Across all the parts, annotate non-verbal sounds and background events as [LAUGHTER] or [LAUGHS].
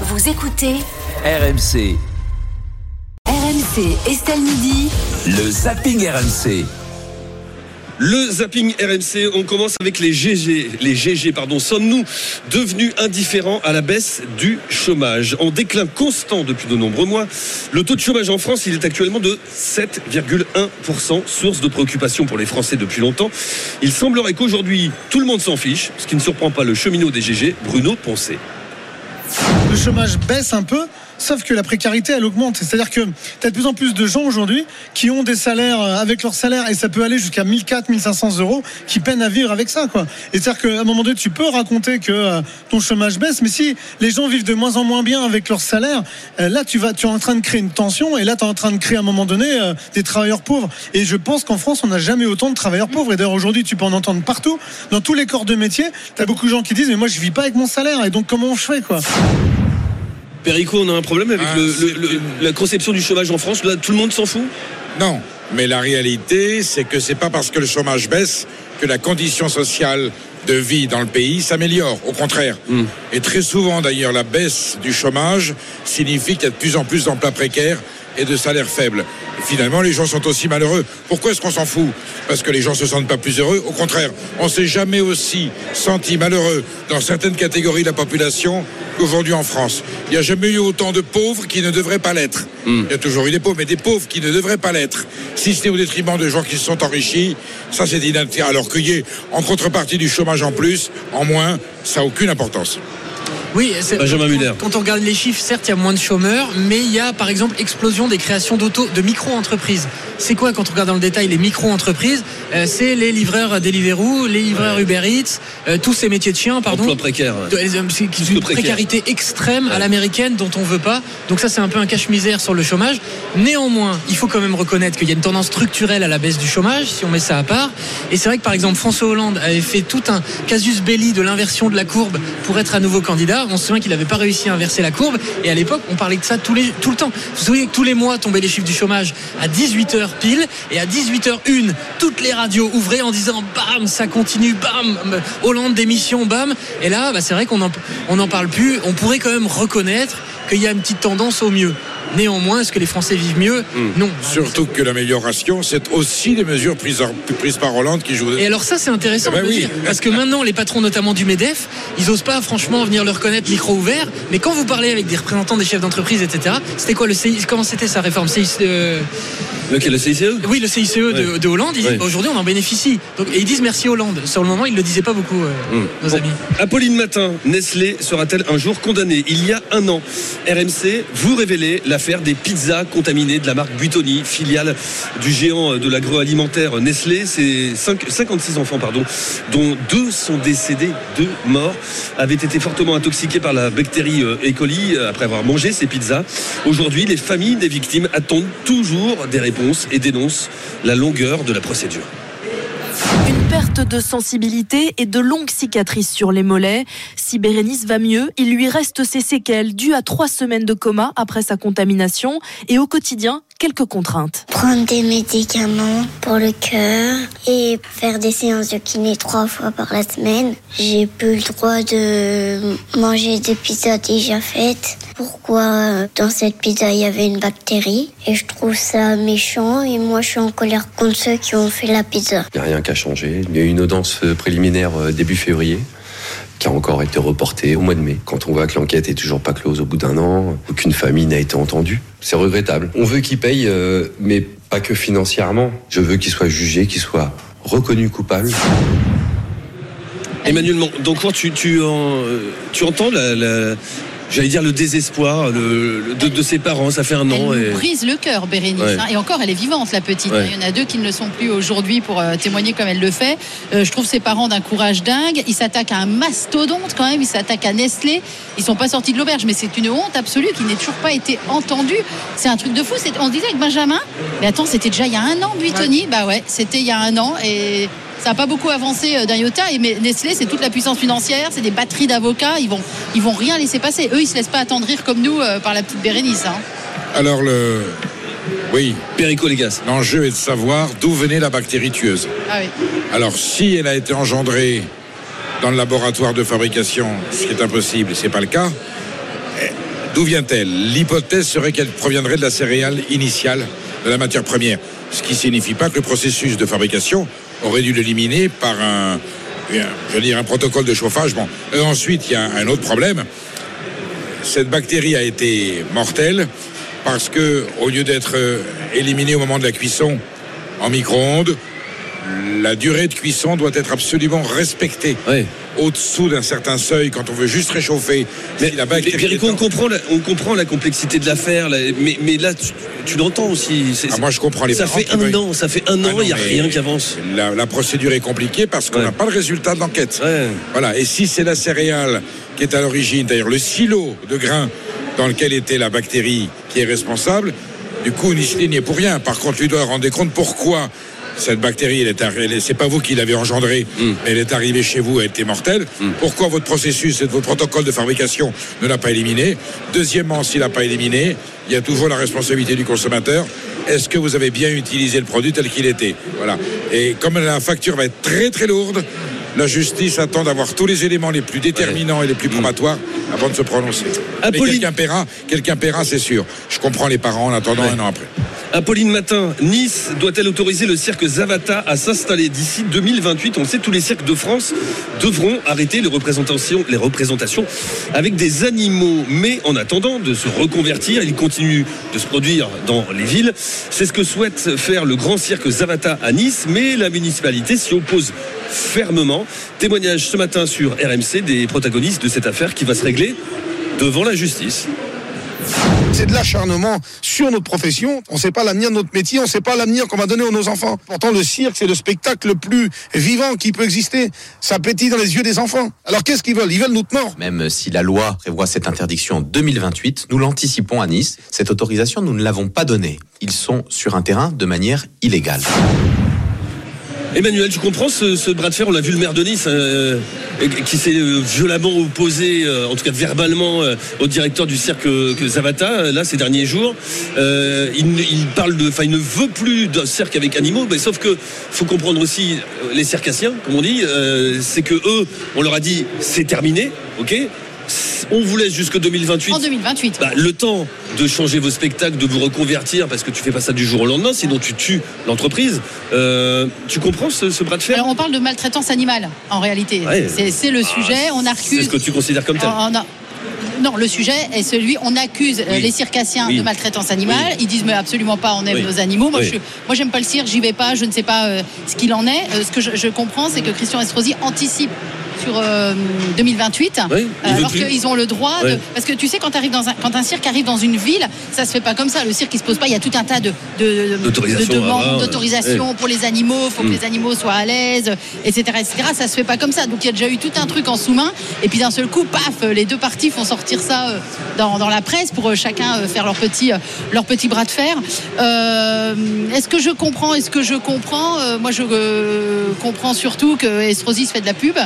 Vous écoutez RMC, RMC Estelle Midi. le zapping RMC. Le zapping RMC, on commence avec les GG. Les GG, pardon. Sommes-nous devenus indifférents à la baisse du chômage? En déclin constant depuis de nombreux mois, le taux de chômage en France, il est actuellement de 7,1%, source de préoccupation pour les Français depuis longtemps. Il semblerait qu'aujourd'hui, tout le monde s'en fiche, ce qui ne surprend pas le cheminot des GG, Bruno Poncé. Le chômage baisse un peu, sauf que la précarité, elle augmente. C'est-à-dire que tu as de plus en plus de gens aujourd'hui qui ont des salaires euh, avec leur salaire, et ça peut aller jusqu'à 1400, 1500 euros, qui peinent à vivre avec ça. quoi. Et c'est-à-dire qu'à un moment donné, tu peux raconter que euh, ton chômage baisse, mais si les gens vivent de moins en moins bien avec leur salaire, euh, là, tu, vas, tu es en train de créer une tension, et là, tu es en train de créer à un moment donné des travailleurs pauvres. Et je pense qu'en France, on n'a jamais autant de travailleurs pauvres. Et d'ailleurs, aujourd'hui, tu peux en entendre partout, dans tous les corps de métier. Tu as beaucoup de gens qui disent, mais moi, je vis pas avec mon salaire, et donc comment je fais quoi? Perico, on a un problème avec Ah, le- c'est- le- le- la conception du chômage en France. Là, tout le monde s'en fout? Non, mais la réalité, c'est que c'est pas parce que le chômage baisse que la condition sociale de vie dans le pays s'améliore. Au contraire. Et très souvent, d'ailleurs, la baisse du chômage signifie qu'il y a de plus en plus d'emplois précaires et de salaires faibles. Et finalement, les gens sont aussi malheureux. Pourquoi est-ce qu'on s'en fout Parce que les gens se sentent pas plus heureux. Au contraire, on s'est jamais aussi senti malheureux dans certaines catégories de la population qu'aujourd'hui en France. Il n'y a jamais eu autant de pauvres qui ne devraient pas l'être. Il y a toujours eu des pauvres, mais des pauvres qui ne devraient pas l'être. Si c'était au détriment de gens qui se sont enrichis, ça c'est inadmissible. Alors qu'il y ait en contrepartie du chômage en plus, en moins, ça n'a aucune importance. Oui, Benjamin quand- Muller. Quand on regarde les chiffres, certes, il y a moins de chômeurs, mais il y a par exemple explosion des créations d'auto, de micro-entreprises. C'est quoi quand on regarde dans le détail les micro-entreprises Euh, C'est les livreurs Deliveroo, les livreurs Uber Eats, euh, tous ces métiers de chiens, pardon. Emploi précaire. Euh, c'est une précaire. précarité extrême à l'américaine dont on veut pas. Donc ça c'est un peu un cache-misère sur le chômage. Néanmoins, il faut quand même reconnaître qu'il y a une tendance structurelle à la baisse du chômage si on met ça à part. Et c'est vrai que par exemple François Hollande avait fait tout un casus belli de l'inversion de la courbe pour être à nouveau candidat. On se souvient qu'il n'avait pas réussi à inverser la courbe et à l'époque on parlait de ça tout le temps. Vous vous souvenez que tous les mois tombaient les chiffres du chômage à 18h pile et à 18h01 toutes les radios ouvraient en disant bam ça continue bam Hollande démission bam et là bah, c'est vrai qu'on en, on en parle plus. On pourrait quand même reconnaître qu'il y a une petite tendance au mieux. Néanmoins, est-ce que les Français vivent mieux Non. Surtout que l'amélioration, c'est aussi des mesures prises, par Hollande qui jouent. Et alors ça c'est intéressant Eh ben de oui. dire, parce que maintenant les patrons notamment du MEDEF, ils osent pas franchement venir le reconnaître micro ouvert, mais quand vous parlez avec des représentants des chefs d'entreprise, etc. C'était quoi le CICE Comment c'était sa réforme euh, Le CICE Oui, le CICE de, de Hollande. Ils disent bah, aujourd'hui on en bénéficie. Donc, et ils disent merci Hollande. Sur le moment ils le disaient pas beaucoup euh, nos Bon, amis. Apolline Matin, Nestlé sera-t-elle un jour condamnée Il y a un an, RMC vous révélait l'affaire des pizzas contaminées de la marque Buitoni, filiale du géant de l'agroalimentaire Nestlé. C'est cinq- 56 enfants, pardon, dont deux sont décédés, deux morts, avaient été fortement intoxiqués par la bactérie euh, E. coli euh, après avoir mangé ces pizzas. Aujourd'hui, les familles des victimes attendent toujours des réponses et dénoncent la longueur de la procédure. Une perte de sensibilité et de longues cicatrices sur les mollets. Si Bérénice va mieux, il lui reste ses séquelles dues à trois semaines de coma après sa contamination et au quotidien, quelques contraintes. prendre des médicaments pour le cœur et faire des séances de kiné trois fois par la semaine. J'ai plus le droit de manger des pizzas déjà faites. Pourquoi dans cette pizza il y avait une bactérie? Et je trouve ça méchant et moi je suis en colère contre ceux qui ont fait la pizza. Il n'y a rien qu'à changer. Il y a eu une audience euh, préliminaire euh, début février qui a encore été reportée au mois de mai. Quand on voit que l'enquête est toujours pas close au bout d'un an, aucune famille n'a été entendue, c'est regrettable. On veut qu'il paye, euh, mais pas que financièrement. Je veux qu'il soit jugé, qu'il soit reconnu coupable. Emmanuel Doncourt, tu, tu, euh, tu entends la- j'allais dire le désespoir le- le- de, de ses parents, ça fait un Elle an. nous et- brise le cœur, Bérénice. Ouais. hein. Et encore, elle est vivante, la petite. Ouais. Il y en a deux qui ne le sont plus aujourd'hui pour euh, témoigner comme elle le fait. Euh, je trouve ses parents d'un courage dingue. Ils s'attaquent à un mastodonte quand même. Ils s'attaquent à Nestlé. Ils sont pas sortis de l'auberge, mais c'est une honte absolue qui n'ait toujours pas été entendue. C'est un truc de fou. On se disait avec Benjamin, mais attends, c'était déjà il y a un an, Buitoni. Bah ouais, c'était il y a un an. Et ça n'a pas beaucoup avancé euh, d'un iota. Et mais Nestlé, c'est toute la puissance financière, c'est des batteries d'avocats. Ils vont, ils vont rien laisser passer. Eux, ils se laissent pas attendrir comme nous euh, par la petite Bérénice. hein. Alors le. Oui, Perico Légas. l'enjeu est de savoir d'où venait la bactérie tueuse. Ah oui. Alors, si elle a été engendrée dans le laboratoire de fabrication, ce qui est impossible, c'est pas le cas, eh, D'où vient-elle? L'hypothèse serait qu'elle proviendrait de la céréale initiale, de la matière première. Ce qui signifie pas que le processus de fabrication aurait dû l'éliminer par un, je veux dire, un protocole de chauffage. Bon. Et ensuite, il y a un autre problème. Cette bactérie a été mortelle parce que, au lieu d'être euh, éliminée au moment de la cuisson en micro-ondes, la durée de cuisson doit être absolument respectée. Ouais. Au-dessous d'un certain seuil, quand on veut juste réchauffer, Mais si la on en- comprend, la, on comprend la complexité de l'affaire, mais, mais là, tu, tu l'entends aussi. Ah, moi, je comprends les Ça parents fait un veulent- an, ça fait un Ah an, il n'y a rien qui avance. La, la procédure est compliquée parce qu'on Ouais. n'a pas le résultat de l'enquête. Ouais. Voilà. Et si c'est la céréale qui est à l'origine, d'ailleurs le silo de grains dans lequel était la bactérie qui est responsable, du coup, Nishlin n'y est pour rien. Par contre, lui doit rendre compte pourquoi cette bactérie, elle est c'est pas vous qui l'avez engendrée, Mm. mais elle est arrivée chez vous, elle était mortelle. Pourquoi votre processus et votre protocole de fabrication ne l'a pas éliminé Deuxièmement, s'il n'a pas éliminé, il y a toujours la responsabilité du consommateur. Est-ce que vous avez bien utilisé le produit tel qu'il était? Voilà. Et comme la facture va être très très lourde, la justice attend d'avoir tous les éléments les plus déterminants et les plus probatoires avant de se prononcer. Mais quelqu'un paiera, quelqu'un paiera, c'est sûr. Je comprends les parents en attendant Ouais. un an après. Apolline Matin, Nice doit-elle autoriser le cirque Zavata à s'installer d'ici 2028 On sait, tous les cirques de France devront arrêter les représentations, les représentations avec des animaux. Mais en attendant de se reconvertir, ils continuent de se produire dans les villes. C'est ce que souhaite faire le grand cirque Zavata à Nice, mais la municipalité s'y oppose fermement. Témoignage ce matin sur RMC des protagonistes de cette affaire qui va se régler devant la justice. C'est de l'acharnement sur notre profession. On ne sait pas l'avenir de notre métier, on ne sait pas l'avenir qu'on va donner à nos enfants. Pourtant, le cirque, c'est le spectacle le plus vivant qui peut exister. Ça pétille dans les yeux des enfants. Alors qu'est-ce qu'ils veulent? Ils veulent notre mort. Même si la loi prévoit cette interdiction en 2028, nous l'anticipons à Nice. Cette autorisation, nous ne l'avons pas donnée. Ils sont sur un terrain de manière illégale. Emmanuel, tu comprends ce, ce bras de fer On l'a vu le maire de Nice euh, qui s'est euh, violemment opposé, euh, en tout cas verbalement, au directeur du cirque que Zavata, là, ces derniers jours. Il, parle de. Enfin, il ne veut plus d'un cirque avec animaux, mais sauf que faut comprendre aussi les circassiens, comme on dit, c'est que eux, on leur a dit c'est terminé, ok? On vous laisse jusque 2028. En 2028. Bah, le temps de changer vos spectacles, de vous reconvertir, parce que tu fais pas ça du jour au lendemain, sinon tu tues l'entreprise. Euh, tu comprends ce, ce bras de fer? Alors on parle de maltraitance animale en réalité. Ouais. C'est- C'est le sujet. on C'est accuse. ce que tu considères comme tel. on a- Non, le sujet est celui, on accuse euh, Oui. les circassiens Oui. de maltraitance animale. Oui. Ils disent mais absolument pas, on aime nos animaux. Moi, je, moi, j'aime pas le cirque, j'y vais pas, je ne sais pas euh, ce qu'il en est. Euh, ce que je, je comprends, c'est que Christian Estrosi anticipe sur euh, 2028, Oui, il veut alors qu'ils ont le droit de. Parce que tu sais, quand, arrives dans un, quand un cirque arrive dans une ville, ça se fait pas comme ça. Le cirque, il se pose pas. Il y a tout un tas de, demandes, d'autorisation pour les animaux. faut que Mm. les animaux soient à l'aise, etc., etc. Ça se fait pas comme ça. Donc il y a déjà eu tout un truc en sous-main. Et puis d'un seul coup, paf, les deux parties font sortir ça euh, dans, dans la presse pour euh, chacun euh, faire leur petit, euh, leur petit bras de fer. Euh, Est-ce que je comprends? Est-ce que je comprends? Euh, Moi, je euh, comprends surtout que Estrosi se fait de la pub.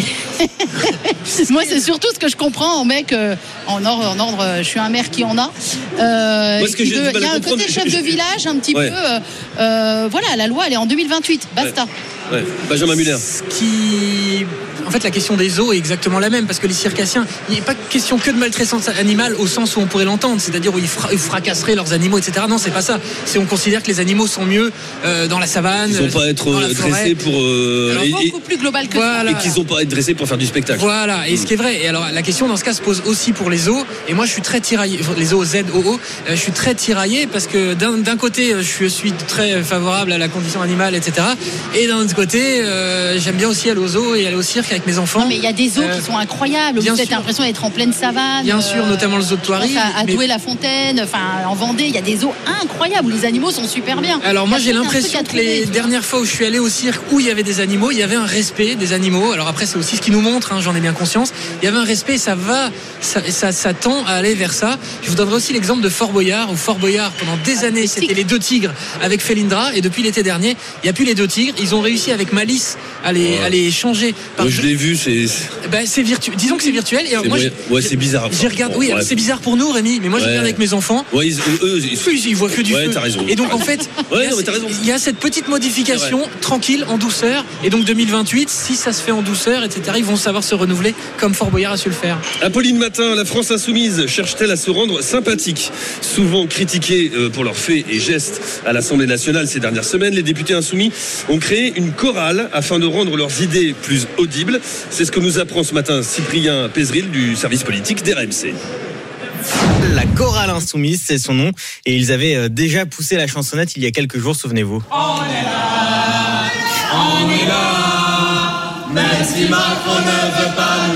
[LAUGHS] Moi, c'est surtout ce que je comprends au mec euh, en, ordre, en ordre. euh, Je suis un maire qui en a. Euh, Moi, ce que il y a un côté chef je- de village, un petit Ouais. peu. euh, euh, voilà, la loi, elle est en 2028. Basta. Ouais. Benjamin Muller. Ce qui. En fait, la question des zoos est exactement la même parce que les circassiens, il n'est pas question que de maltraitance animale au sens où on pourrait l'entendre, c'est-à-dire où ils, fra- ils fracasseraient leurs animaux, etc. Non, c'est pas ça. C'est on considère que les animaux sont mieux euh, dans la savane. Ils n'ont pas à être dans la euh, dressés pour. euh, Alors, et- beaucoup plus global que Voilà. et qu'ils n'ont pas à être dressés pour faire du spectacle. Voilà, et ce qui est vrai. Et alors, la question dans ce cas se pose aussi pour les zoos. Et moi, je suis très tiraillé, les zoos Z, OO, euh, je suis très tiraillé parce que d'un côté, je suis très favorable à la condition animale, etc. Et d'un autre côté, euh, j'aime bien aussi aller aux zoos et aller au cirque avec mes enfants. Non, mais il y a des Euh, qui sont incroyables. bien Vous avez l'impression d'être en pleine savane. Bien sûr, notamment le zoo de Thoiry, À, à mais- Douai-la-Fontaine, enfin en Vendée, il y a des zoos incroyables où les animaux sont super bien. Alors moi j'ai l'impression que les dernières fois où je suis allé au cirque où il y avait des animaux, il y avait un respect des animaux. Alors après c'est aussi ce qui nous montre, hein, j'en ai bien conscience. Il y avait un respect, et ça va, ça, ça, ça tend à aller vers ça. Je vous donnerai aussi l'exemple de Fort Boyard. Où Fort Boyard pendant des années c'était les deux tigres avec Felindra et depuis l'été dernier il n'y a plus les deux tigres. Ils ont réussi avec malice à les, à les changer par je l'ai vu, c'est. Bah, c'est virtuel. Disons que c'est virtuel. Et c'est moi, moyen- ouais, c'est bizarre. J'ai regardé. Bon, Oui, c'est bizarre pour nous, Rémi, mais moi, je regarde avec mes enfants. Ouais, ils, eux, ils- Oui, ils voient que du Ouais, feu. t'as raison. Et donc en fait, Ouais, y a- il y a cette petite modification tranquille, en douceur. Et donc 2028, si ça se fait en douceur, etc., ils vont savoir se renouveler comme Fort Boyard a su le faire. Apolline Matin, la France insoumise cherche-t-elle à se rendre sympathique? Souvent critiquée euh, pour leurs faits et gestes à l'Assemblée nationale ces dernières semaines, les députés insoumis ont créé une chorale afin de rendre leurs idées plus audibles. C'est ce que nous apprend ce matin Cyprien Pézril du service politique d'RMC. La chorale insoumise, c'est son nom. Et ils avaient euh, déjà poussé la chansonnette il y a quelques jours, souvenez-vous. Même si Macron ne veut pas,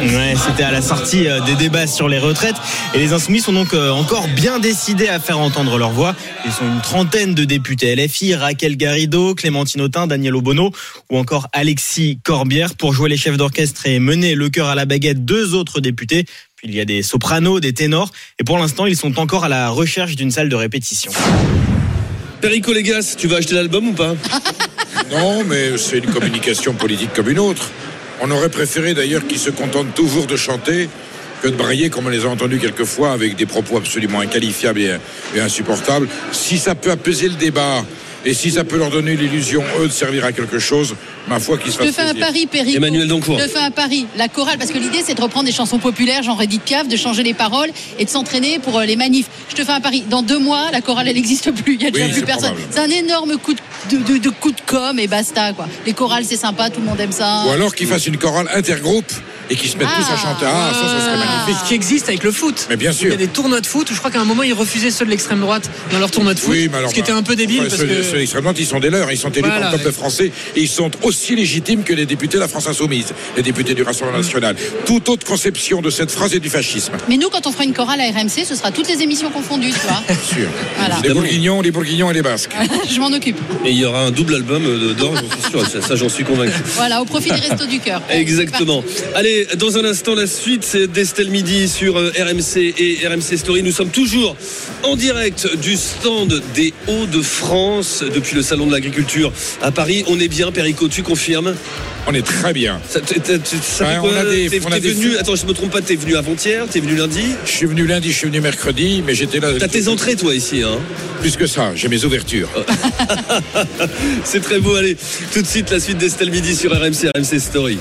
Ouais, c'était à la sortie euh, des débats sur les retraites. Et les insoumis sont donc euh, encore bien décidés à faire entendre leur voix. Ils sont une trentaine de députés LFI, Raquel Garrido, Clémentine Autain, Daniel Obono ou encore Alexis Corbière pour jouer les chefs d'orchestre et mener le chœur à la baguette deux autres députés. Puis il y a des sopranos, des ténors. Et pour l'instant, ils sont encore à la recherche d'une salle de répétition. Perico Légas, tu vas acheter l'album ou pas? [LAUGHS] Non, mais c'est une communication politique comme une autre. On aurait préféré d'ailleurs qu'ils se contentent toujours de chanter que de brailler comme on les a entendus quelquefois avec des propos absolument inqualifiables et, et insupportables. Si ça peut apaiser le débat et si ça peut leur donner l'illusion, eux, de servir à quelque chose, ma foi, qu'ils se Je te fassent fais un pari. Emmanuel Dancourt. Je te fais un pari. La chorale, parce que l'idée, c'est de reprendre des chansons populaires, genre Edith Piaf, de changer les paroles et de s'entraîner pour euh, les manifs. Je te fais un pari. Dans deux mois, la chorale, elle n'existe plus. Il y a déjà plus personne. C'est un énorme coup de, de- de- de coup de com et basta, quoi. Les chorales, c'est sympa, tout le monde aime ça. Ou alors qu'ils fassent une chorale intergroupe et qu'ils se mettent tous à chanter. Ah, ça, ça serait magnifique. Ce qui existe avec le foot. Mais bien Il y sûr. a des tournois de foot où je crois qu'à un moment ils refusaient ceux de l'extrême droite dans leur tournoi de foot. Oui, mais alors, ce qui était bah, un peu débile enfin, parce ceux, que. ceux d'extrême droite, ils sont des leurs. Ils sont élus Voilà. par le peuple français et ils sont aussi légitimes que les députés de la France Insoumise, les députés du Rassemblement National. Toute autre conception de cette phrase est du fascisme. Mais nous, quand on fera une chorale à RMC, ce sera toutes les émissions confondues, tu vois. Bien sûr. Voilà. Les Bourguignons, les Bourguignons et les Basques. [LAUGHS] Je m'en occupe. Et il y aura un double album euh, d'or, j'en suis sûr. Ça, ça, j'en suis convaincu. Voilà, au profit des restos du cœur. Exactement. Allez, dans un instant, la suite c'est d'Estelle Midi sur euh, RMC et RMC Story. Nous sommes toujours en direct du stand des Hauts-de-France depuis le Salon de l'Agriculture à Paris. On est bien, Perico, tu confirmes? On est très bien. Ça, t'es- t'es- t'es- ça Ouais, fait on quoi? a des- T'es- on a t'es des venu, fous. attends, je me trompe pas, t'es venu avant-hier, t'es venu lundi? Je suis venu lundi, je suis venu mercredi, mais j'étais là. T'as tes entrées, toi, ici, hein? Plus que ça, j'ai mes ouvertures. [LAUGHS] C'est très beau, allez. Tout de suite, la suite d'Estelle Midi sur RMC, RMC Story.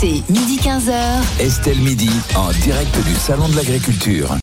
RMC, midi 15h. Estelle Midi en direct du Salon de l'Agriculture.